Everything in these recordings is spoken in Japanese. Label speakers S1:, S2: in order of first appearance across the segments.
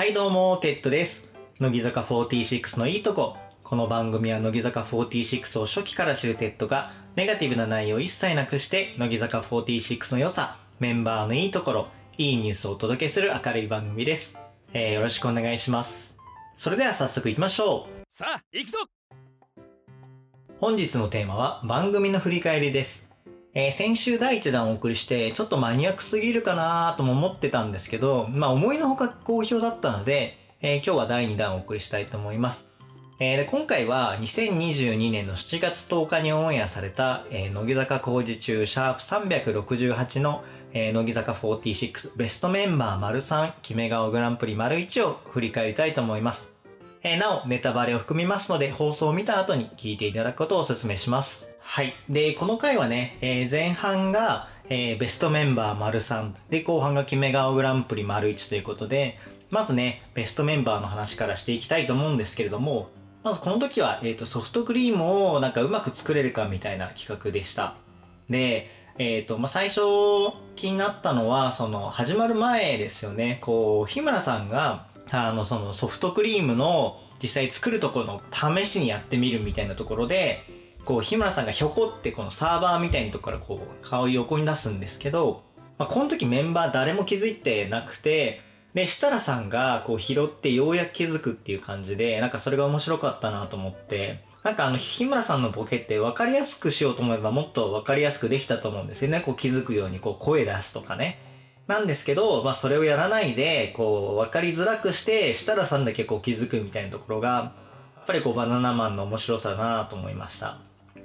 S1: はいどうも、テッドです。乃木坂46のいいとこ。この番組は乃木坂46を初期から知るテッドが、ネガティブな内容を一切なくして、乃木坂46の良さ、メンバーのいいところ、いいニュースをお届けする明るい番組です。えー、よろしくお願いします。それでは早速行きましょう。
S2: さあ行くぞ
S1: 本日のテーマは番組の振り返りです。えー先週第1弾をお送りして、ちょっとマニアックすぎるかなとも思ってたんですけど、まあ思いのほか好評だったので、えー今日は第2弾をお送りしたいと思います。えーで今回は2022年の7月10日にオンエアされた、えー乃木坂工事中シャープ368の、えー乃木坂46ベストメンバー丸3決め顔グランプリ丸1を振り返りたいと思います。えーなお、ネタバレを含みますので、放送を見た後に聞いていただくことをお勧めします。はい。で、この回はね、えー前半が、えーベストメンバー丸3で、後半が決め顔グランプリ丸1ということで、まずね、ベストメンバーの話からしていきたいと思うんですけれども、まずこの時は、えっ、と、ソフトクリームをなんかうまく作れるかみたいな企画でした。で、えっ、と、まあ、最初気になったのは、その、始まる前ですよね。こう、日村さんが、あの、そのソフトクリームの実際作るところの試しにやってみるみたいなところで、こう、日村さんがひょこってこのサーバーみたいなとこからこう、顔を横に出すんですけど、まあ、この時メンバー誰も気づいてなくて、で、設楽さんがこう拾ってようやく気づくっていう感じで、なんかそれが面白かったなと思って、なんかあの、日村さんのボケって分かりやすくしようと思えばもっと分かりやすくできたと思うんですよね。こう気づくようにこう声出すとかね。なんですけど、まあそれをやらないで、こう分かりづらくして、設楽さんだけこう気づくみたいなところが、やっぱりこうバナナマンの面白さだなと思いました。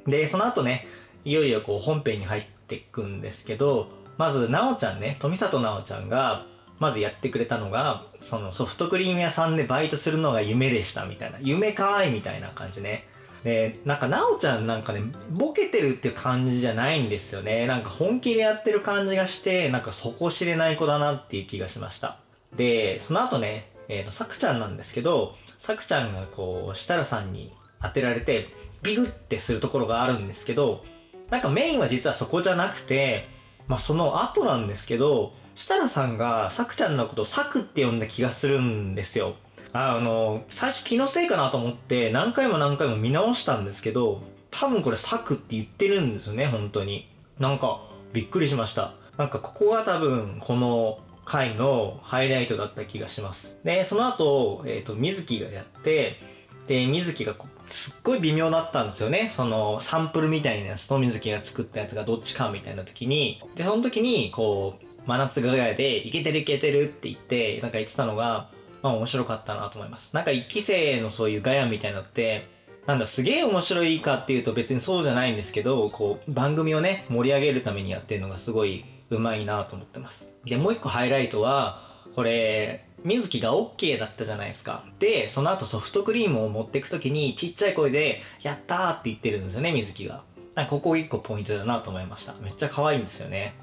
S1: で、その後ね、いよいよこう本編に入っていくんですけど、まず、なおちゃんね、富里なおちゃんが、まずやってくれたのが、そのソフトクリーム屋さんでバイトするのが夢でしたみたいな。夢かーいみたいな感じね。で、なんかなおちゃんなんかね、ボケてるっていう感じじゃないんですよね。なんか本気でやってる感じがして、なんか底知れない子だなっていう気がしました。で、その後ね、えっ、と、さくちゃんなんですけど、さくちゃんがこう、設楽さんに当てられて、ビグってするところがあるんですけど、なんかメインは実はそこじゃなくて、まあその後なんですけど、設楽さんがさくちゃんのことをサクって呼んだ気がするんですよ。あの、最初気のせいかなと思って何回も何回も見直したんですけど、多分これサクって言ってるんですよね、本当に。なんか、びっくりしました。なんかここが多分この回のハイライトだった気がします。で、その後、えっ、と、水木がやって、で、水木がすっごい微妙だったんですよね。そのサンプルみたいなやつと水木が作ったやつがどっちかみたいな時に。で、その時に、こう、真夏がガヤで、いけてるいけてるって言って、なんか言ってたのが、まあ面白かったなと思います。なんか一期生のそういうガヤみたいなのって、なんだ、すげえ面白いかっていうと別にそうじゃないんですけど、こう、番組をね、盛り上げるためにやってるのがすごいうまいなと思ってます。で、もう一個ハイライトは、これ、水木が OK だったじゃないですか。で、その後ソフトクリームを持っていくときにちっちゃい声で、やったーって言ってるんですよね、水木が。なんかここ一個ポイントだなと思いました。めっちゃ可愛いんですよね。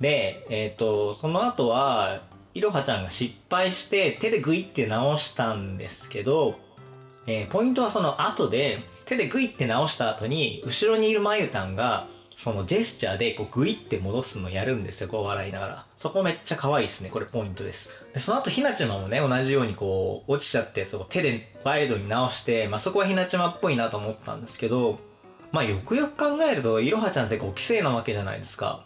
S1: で、えっ、と、その後は、いろはちゃんが失敗して手でグイって直したんですけど、えーポイントはその後で手でグイって直した後に後ろにいるまゆたんがそのジェスチャーでこうグイって戻すのをやるんですよこう笑いながら。そこめっちゃ可愛いですねこれポイントです。でその後ひなちまもね同じようにこう落ちちゃったやつを手でワイルドに直して、まあ、そこはひなちまっぽいなと思ったんですけどまあよくよく考えるといろはちゃんって5期生なわけじゃないですか。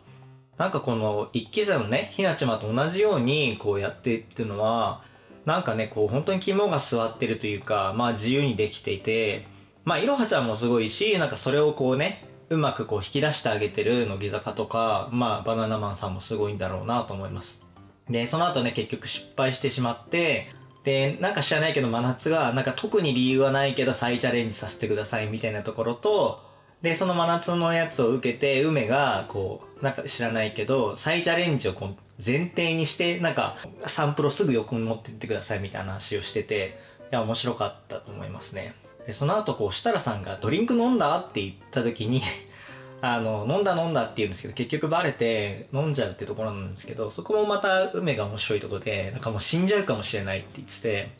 S1: なんかこの一期生のね、ひなちまと同じようにこうやってっていうのは、なんかね、こう本当に肝が据わってるというか、まあ自由にできていて、まあいろはちゃんもすごいし、なんかそれをこうね、うまくこう引き出してあげてる乃木坂とか、まあバナナマンさんもすごいんだろうなと思います。で、その後ね、結局失敗してしまって、で、なんか知らないけど真夏が、なんか特に理由はないけど再チャレンジさせてくださいみたいなところと、で、その真夏のやつを受けて、梅が、こう、なんか知らないけど、再チャレンジをこう前提にして、なんか、サンプルをすぐ横に持ってってくださいみたいな話をしてて、いや、面白かったと思いますね。で、その後、こう、設楽さんがドリンク飲んだって言った時に、あの、飲んだ飲んだって言うんですけど、結局バレて飲んじゃうってところなんですけど、そこもまた梅が面白いとこで、なんかもう死んじゃうかもしれないって言ってて、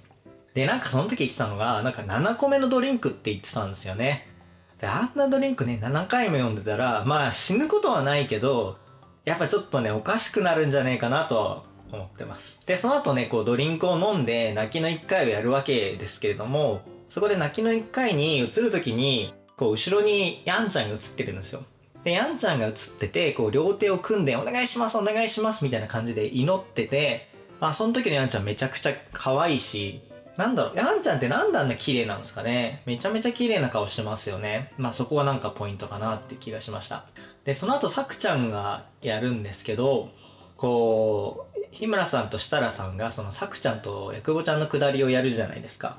S1: で、なんかその時言ってたのが、なんか7個目のドリンクって言ってたんですよね。で、あんなドリンクね、7回も読んでたら、まあ死ぬことはないけど、やっぱちょっとね、おかしくなるんじゃねえかなと思ってます。で、その後ね、こうドリンクを飲んで泣きの1回をやるわけですけれども、そこで泣きの1回に移る時に、こう後ろにヤンちゃんが映ってるんですよ。で、ヤンちゃんが映ってて、こう両手を組んでお願いしますお願いしますみたいな感じで祈ってて、まあその時のヤンちゃんめちゃくちゃ可愛いし、なんだろう、ヤンちゃんってなんであんな綺麗なんですかね？めちゃめちゃ綺麗な顔してますよね。まあそこがなんかポイントかなって気がしました。で、その後さくちゃんがやるんですけど、こう、日村さんと設楽さんがそのさくちゃんとやくぼちゃんのくだりをやるじゃないですか。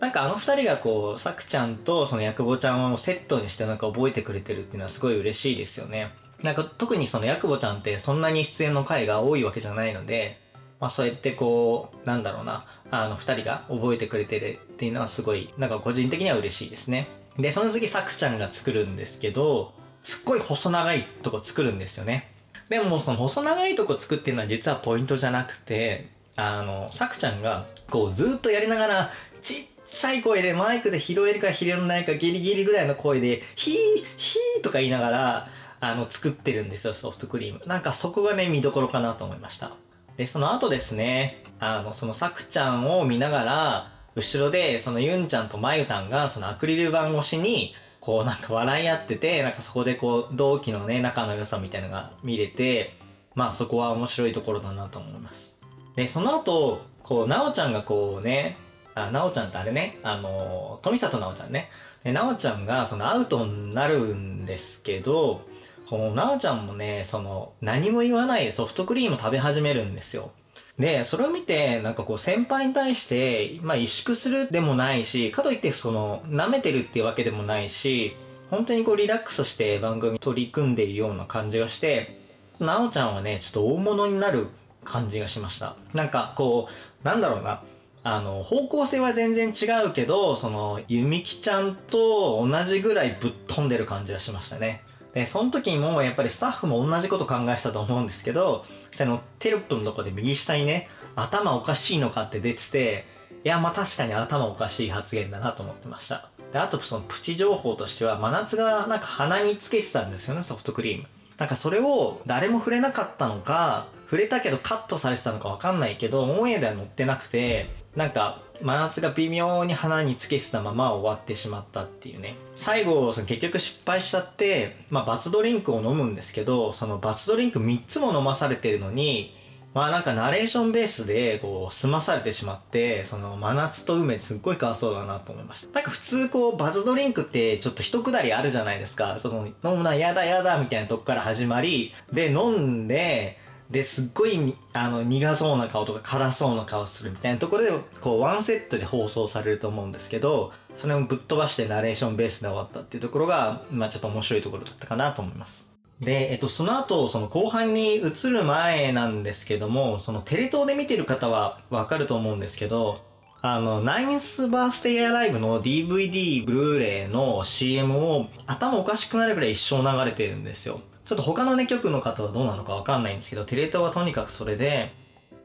S1: なんかあの二人がこう、さくちゃんとそのやくぼちゃんをセットにしてなんか覚えてくれてるっていうのはすごい嬉しいですよね。なんか特にそのやくぼちゃんってそんなに出演の回が多いわけじゃないので、まあそうやってこう、なんだろうな、あの二人が覚えてくれてるっていうのはすごい、なんか個人的には嬉しいですね。で、その次さくちゃんが作るんですけど、すっごい細長いとこ作るんですよね。でもその細長いとこ作ってるのは実はポイントじゃなくて、あの、さくちゃんがこうずっとやりながら、ちっちゃい声でマイクで拾えるか拾えないかギリギリぐらいの声で、ヒー、ヒーとか言いながら、あの、作ってるんですよ、ソフトクリーム。なんかそこがね、見どころかなと思いました。で、その後ですね、あの、そのさくちゃんを見ながら、後ろで、そのユンちゃんとまゆたんが、そのアクリル板越しに、こうなんか笑い合ってて、なんかそこでこう、同期のね、仲の良さみたいなのが見れて、まあそこは面白いところだなと思います。で、その後、こう、なおちゃんがこうね、あ、なおちゃんってあれね、あの、富里なおちゃんね。で、なおちゃんがそのアウトになるんですけど、このなおちゃんもね、その、何も言わないソフトクリーム食べ始めるんですよ。で、それを見て、なんかこう先輩に対して、まあ萎縮するでもないし、かといってその、舐めてるっていうわけでもないし、本当にこうリラックスして番組取り組んでいるような感じがして、なおちゃんはね、ちょっと大物になる感じがしました。なんかこう、なんだろうな。あの、方向性は全然違うけど、その、ゆみきちゃんと同じぐらいぶっ飛んでる感じがしましたね。で、その時にもやっぱりスタッフも同じこと考えしたと思うんですけど、そのテロップのとこで右下にね、頭おかしいのかって出てて、いや、まあ確かに頭おかしい発言だなと思ってました。で、あとそのプチ情報としては、真夏がなんか鼻につけてたんですよね、ソフトクリーム。なんかそれを誰も触れなかったのか、触れたけどカットされてたのかわかんないけど、オンエアでは載ってなくて、なんか真夏が微妙に鼻につけてたまま終わってしまったっていうね。最後その結局失敗しちゃってまあバツドリンクを飲むんですけどそのバツドリンク3つも飲まされてるのにまあなんかナレーションベースでこう済まされてしまってその真夏と梅すっごいかわそうだなと思いました。なんか普通こうバツドリンクってちょっと一くだりあるじゃないですか。その飲むなやだやだみたいなとこから始まりで飲んでですっごいあの苦そうな顔とか辛そうな顔するみたいなところでこうワンセットで放送されると思うんですけどそれをぶっ飛ばしてナレーションベースで終わったっていうところがまあちょっと面白いところだったかなと思いますで、えっと、その後、その後半に移る前なんですけども、そのテレ東で見てる方はわかると思うんですけど、あの、ナインスバースデイアライブの DVD、ブルーレイの CM を頭おかしくなるぐらい一生流れてるんですよ。ちょっと他のね、局の方はどうなのかわかんないんですけど、テレ東はとにかくそれで、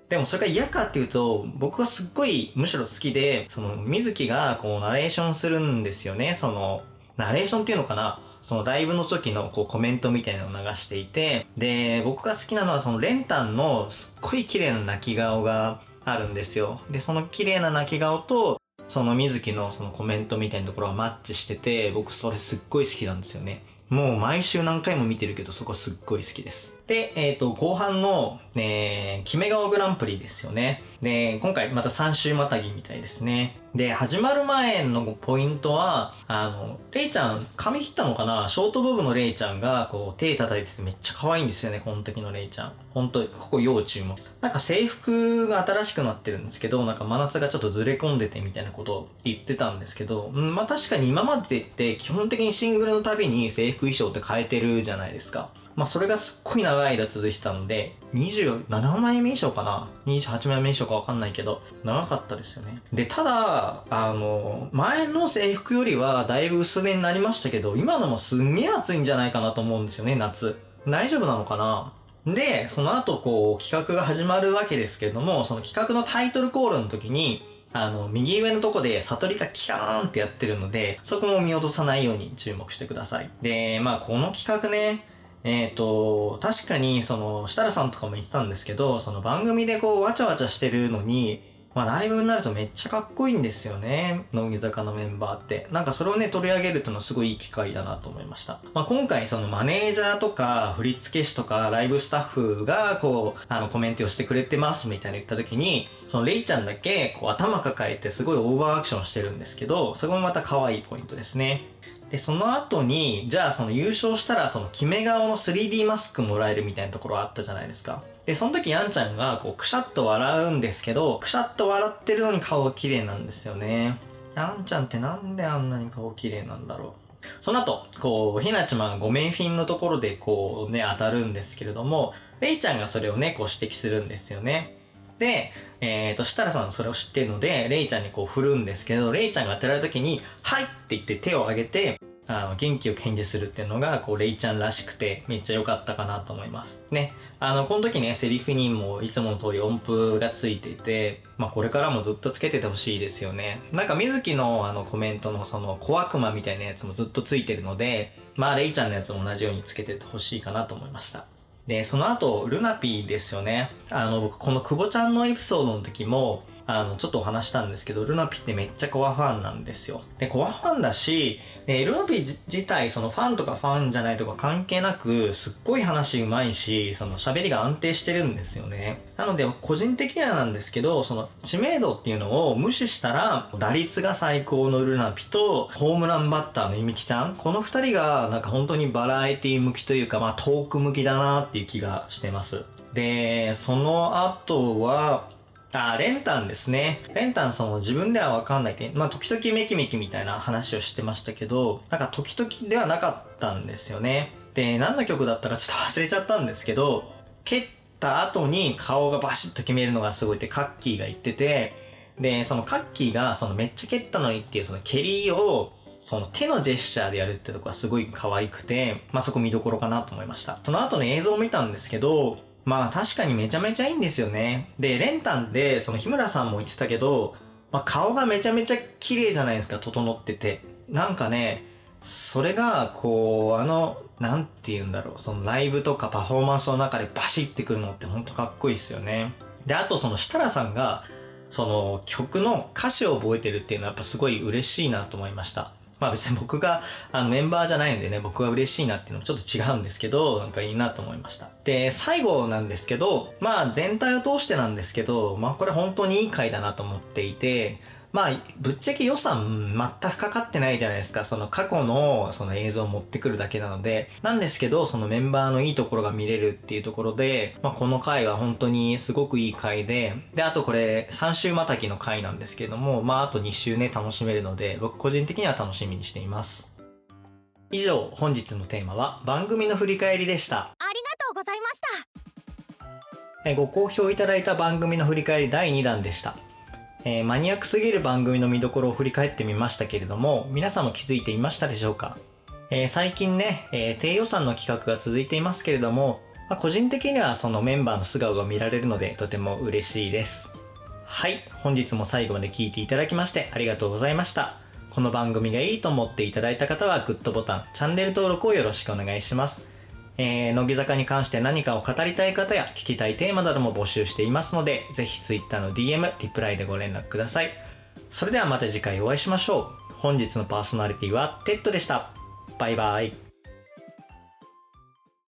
S1: でもそれが嫌かっていうと、僕はすっごいむしろ好きで、その、水木がこうナレーションするんですよね。その、ナレーションっていうのかな？そのライブの時のこうコメントみたいなのを流していて、で、僕が好きなのはそのレンタンのすっごい綺麗な泣き顔があるんですよ。で、その綺麗な泣き顔と、その水木のそのコメントみたいなところがマッチしてて、僕それすっごい好きなんですよね。もう毎週何回も見てるけど、そこすっごい好きです。で、えっ、ー、と、後半の、えー、キメ顔グランプリですよね。で、今回また3週またぎみたいですね。で、始まる前のポイントは、あの、レイちゃん、髪切ったのかな？ショートボブのレイちゃんが、こう、手叩いててめっちゃ可愛いんですよね、この時のレイちゃん。本当ここ要注目。なんか制服が新しくなってるんですけど、なんか真夏がちょっとずれ込んでてみたいなことを言ってたんですけど、うん、まあ確かに今までって基本的にシングルのたびに制服衣装って変えてるじゃないですか。まあそれがすっごい長い間続いてたので、27枚目以上かな ?28 枚目以上かわかんないけど、長かったですよね。で、ただ、あの、前の制服よりはだいぶ薄手になりましたけど、今のもすんげえ暑いんじゃないかなと思うんですよね、夏。大丈夫なのかな？で、その後こう企画が始まるわけですけれども、その企画のタイトルコールの時に、あの、右上のとこで悟りがキャーンってやってるので、そこも見落とさないように注目してください。で、まあこの企画ね、えっ、ー、と、確かに、その、設楽さんとかも言ってたんですけど、その番組でこう、わちゃわちゃしてるのに、まあ、ライブになるとめっちゃかっこいいんですよね。乃木坂のメンバーって。なんかそれをね、取り上げるってのすごいいい機会だなと思いました。まあ、今回そのマネージャーとか振付師とかライブスタッフがこう、あのコメントをしてくれてますみたいな言った時に、そのレイちゃんだけこう頭抱えてすごいオーバーアクションしてるんですけど、そこもまた可愛いポイントですね。で、その後に、じゃあその優勝したらその決め顔の 3D マスクもらえるみたいなところあったじゃないですか。で、その時ヤンちゃんがこうくしゃっと笑うんですけど、くしゃっと笑ってるのに顔が綺麗なんですよね。ヤンちゃんってなんであんなに顔綺麗なんだろう。その後、こう、ひなちまがごめんフィンのところでこうね、当たるんですけれども、レイちゃんがそれをね、こう指摘するんですよね。で、えっ、ー、と、設楽さんそれを知ってるので、レイちゃんにこう振るんですけど、レイちゃんが当てられる時に、はいって言って手を挙げて、あの元気よく返事するっていうのがこうレイちゃんらしくてめっちゃ良かったかなと思います。ね。あのこの時ねセリフにもいつもの通り音符がついていてまあこれからもずっとつけててほしいですよね。なんか水木のあのコメントのその小悪魔みたいなやつもずっとついてるのでまあレイちゃんのやつも同じようにつけててほしいかなと思いました。でその後ルナピーですよね。あの僕この久保ちゃんのエピソードの時もあの、ちょっとお話したんですけど、ルナピってめっちゃコアファンなんですよ。で、コアファンだし、でルナピ自体、そのファンとかファンじゃないとか関係なく、すっごい話うまいし、その喋りが安定してるんですよね。なので、個人的にはなんですけど、その知名度っていうのを無視したら、打率が最高のルナピと、ホームランバッターのゆみきちゃん、この二人が、なんか本当にバラエティ向きというか、まあトーク向きだなっていう気がしてます。で、その後は、あ、レンタンですね。レンタンその自分ではわかんないけど、まあ時々メキメキみたいな話をしてましたけど、なんか時々ではなかったんですよね。で、何の曲だったかちょっと忘れちゃったんですけど、蹴った後に顔がバシッと決めるのがすごいってカッキーが言ってて、で、そのカッキーがそのめっちゃ蹴ったのにっていうその蹴りをその手のジェスチャーでやるってとこがすごい可愛くて、まあそこ見どころかなと思いました。その後の映像を見たんですけど、まあ確かにめちゃめちゃいいんですよね。で、レンタンで、その日村さんも言ってたけど、まあ顔がめちゃめちゃ綺麗じゃないですか、整ってて。なんかね、それが、こう、あの、なんて言うんだろう、そのライブとかパフォーマンスの中でバシってくるのってほんとかっこいいっすよね。で、あとその設楽さんが、その曲の歌詞を覚えてるっていうのはやっぱすごい嬉しいなと思いました。まあ別に僕があのメンバーじゃないんでね、僕は嬉しいなっていうのもちょっと違うんですけど、なんかいいなと思いました。で、最後なんですけど、まあ全体を通してなんですけど、まあこれ本当にいい回だなと思っていて、まあ、ぶっちゃけ予算全くかかってないじゃないですか。その過去のその映像を持ってくるだけなので。なんですけど、そのメンバーのいいところが見れるっていうところで、まあこの回は本当にすごくいい回で、で、あとこれ3週またぎの回なんですけれども、まああと2週ね楽しめるので、僕個人的には楽しみにしています。以上、本日のテーマは番組の振り返りでした。あり
S2: がとうございました。
S1: ご好評いただいた番組の振り返り第2弾でした。えー、マニアックすぎる番組の見どころを振り返ってみましたけれども、皆さんも気づいていましたでしょうか、えー、最近ね、えー、低予算の企画が続いていますけれども、まあ、個人的にはそのメンバーの素顔が見られるのでとても嬉しいです。はい、本日も最後まで聞いていただきましてありがとうございました。この番組がいいと思っていただいた方はグッドボタン、チャンネル登録をよろしくお願いします。えー、乃木坂に関して何かを語りたい方や聞きたいテーマなども募集していますので、ぜひ Twitter の DM、リプライでご連絡ください。それではまた次回お会いしましょう。本日のパーソナリティはテッドでした。バイバイ。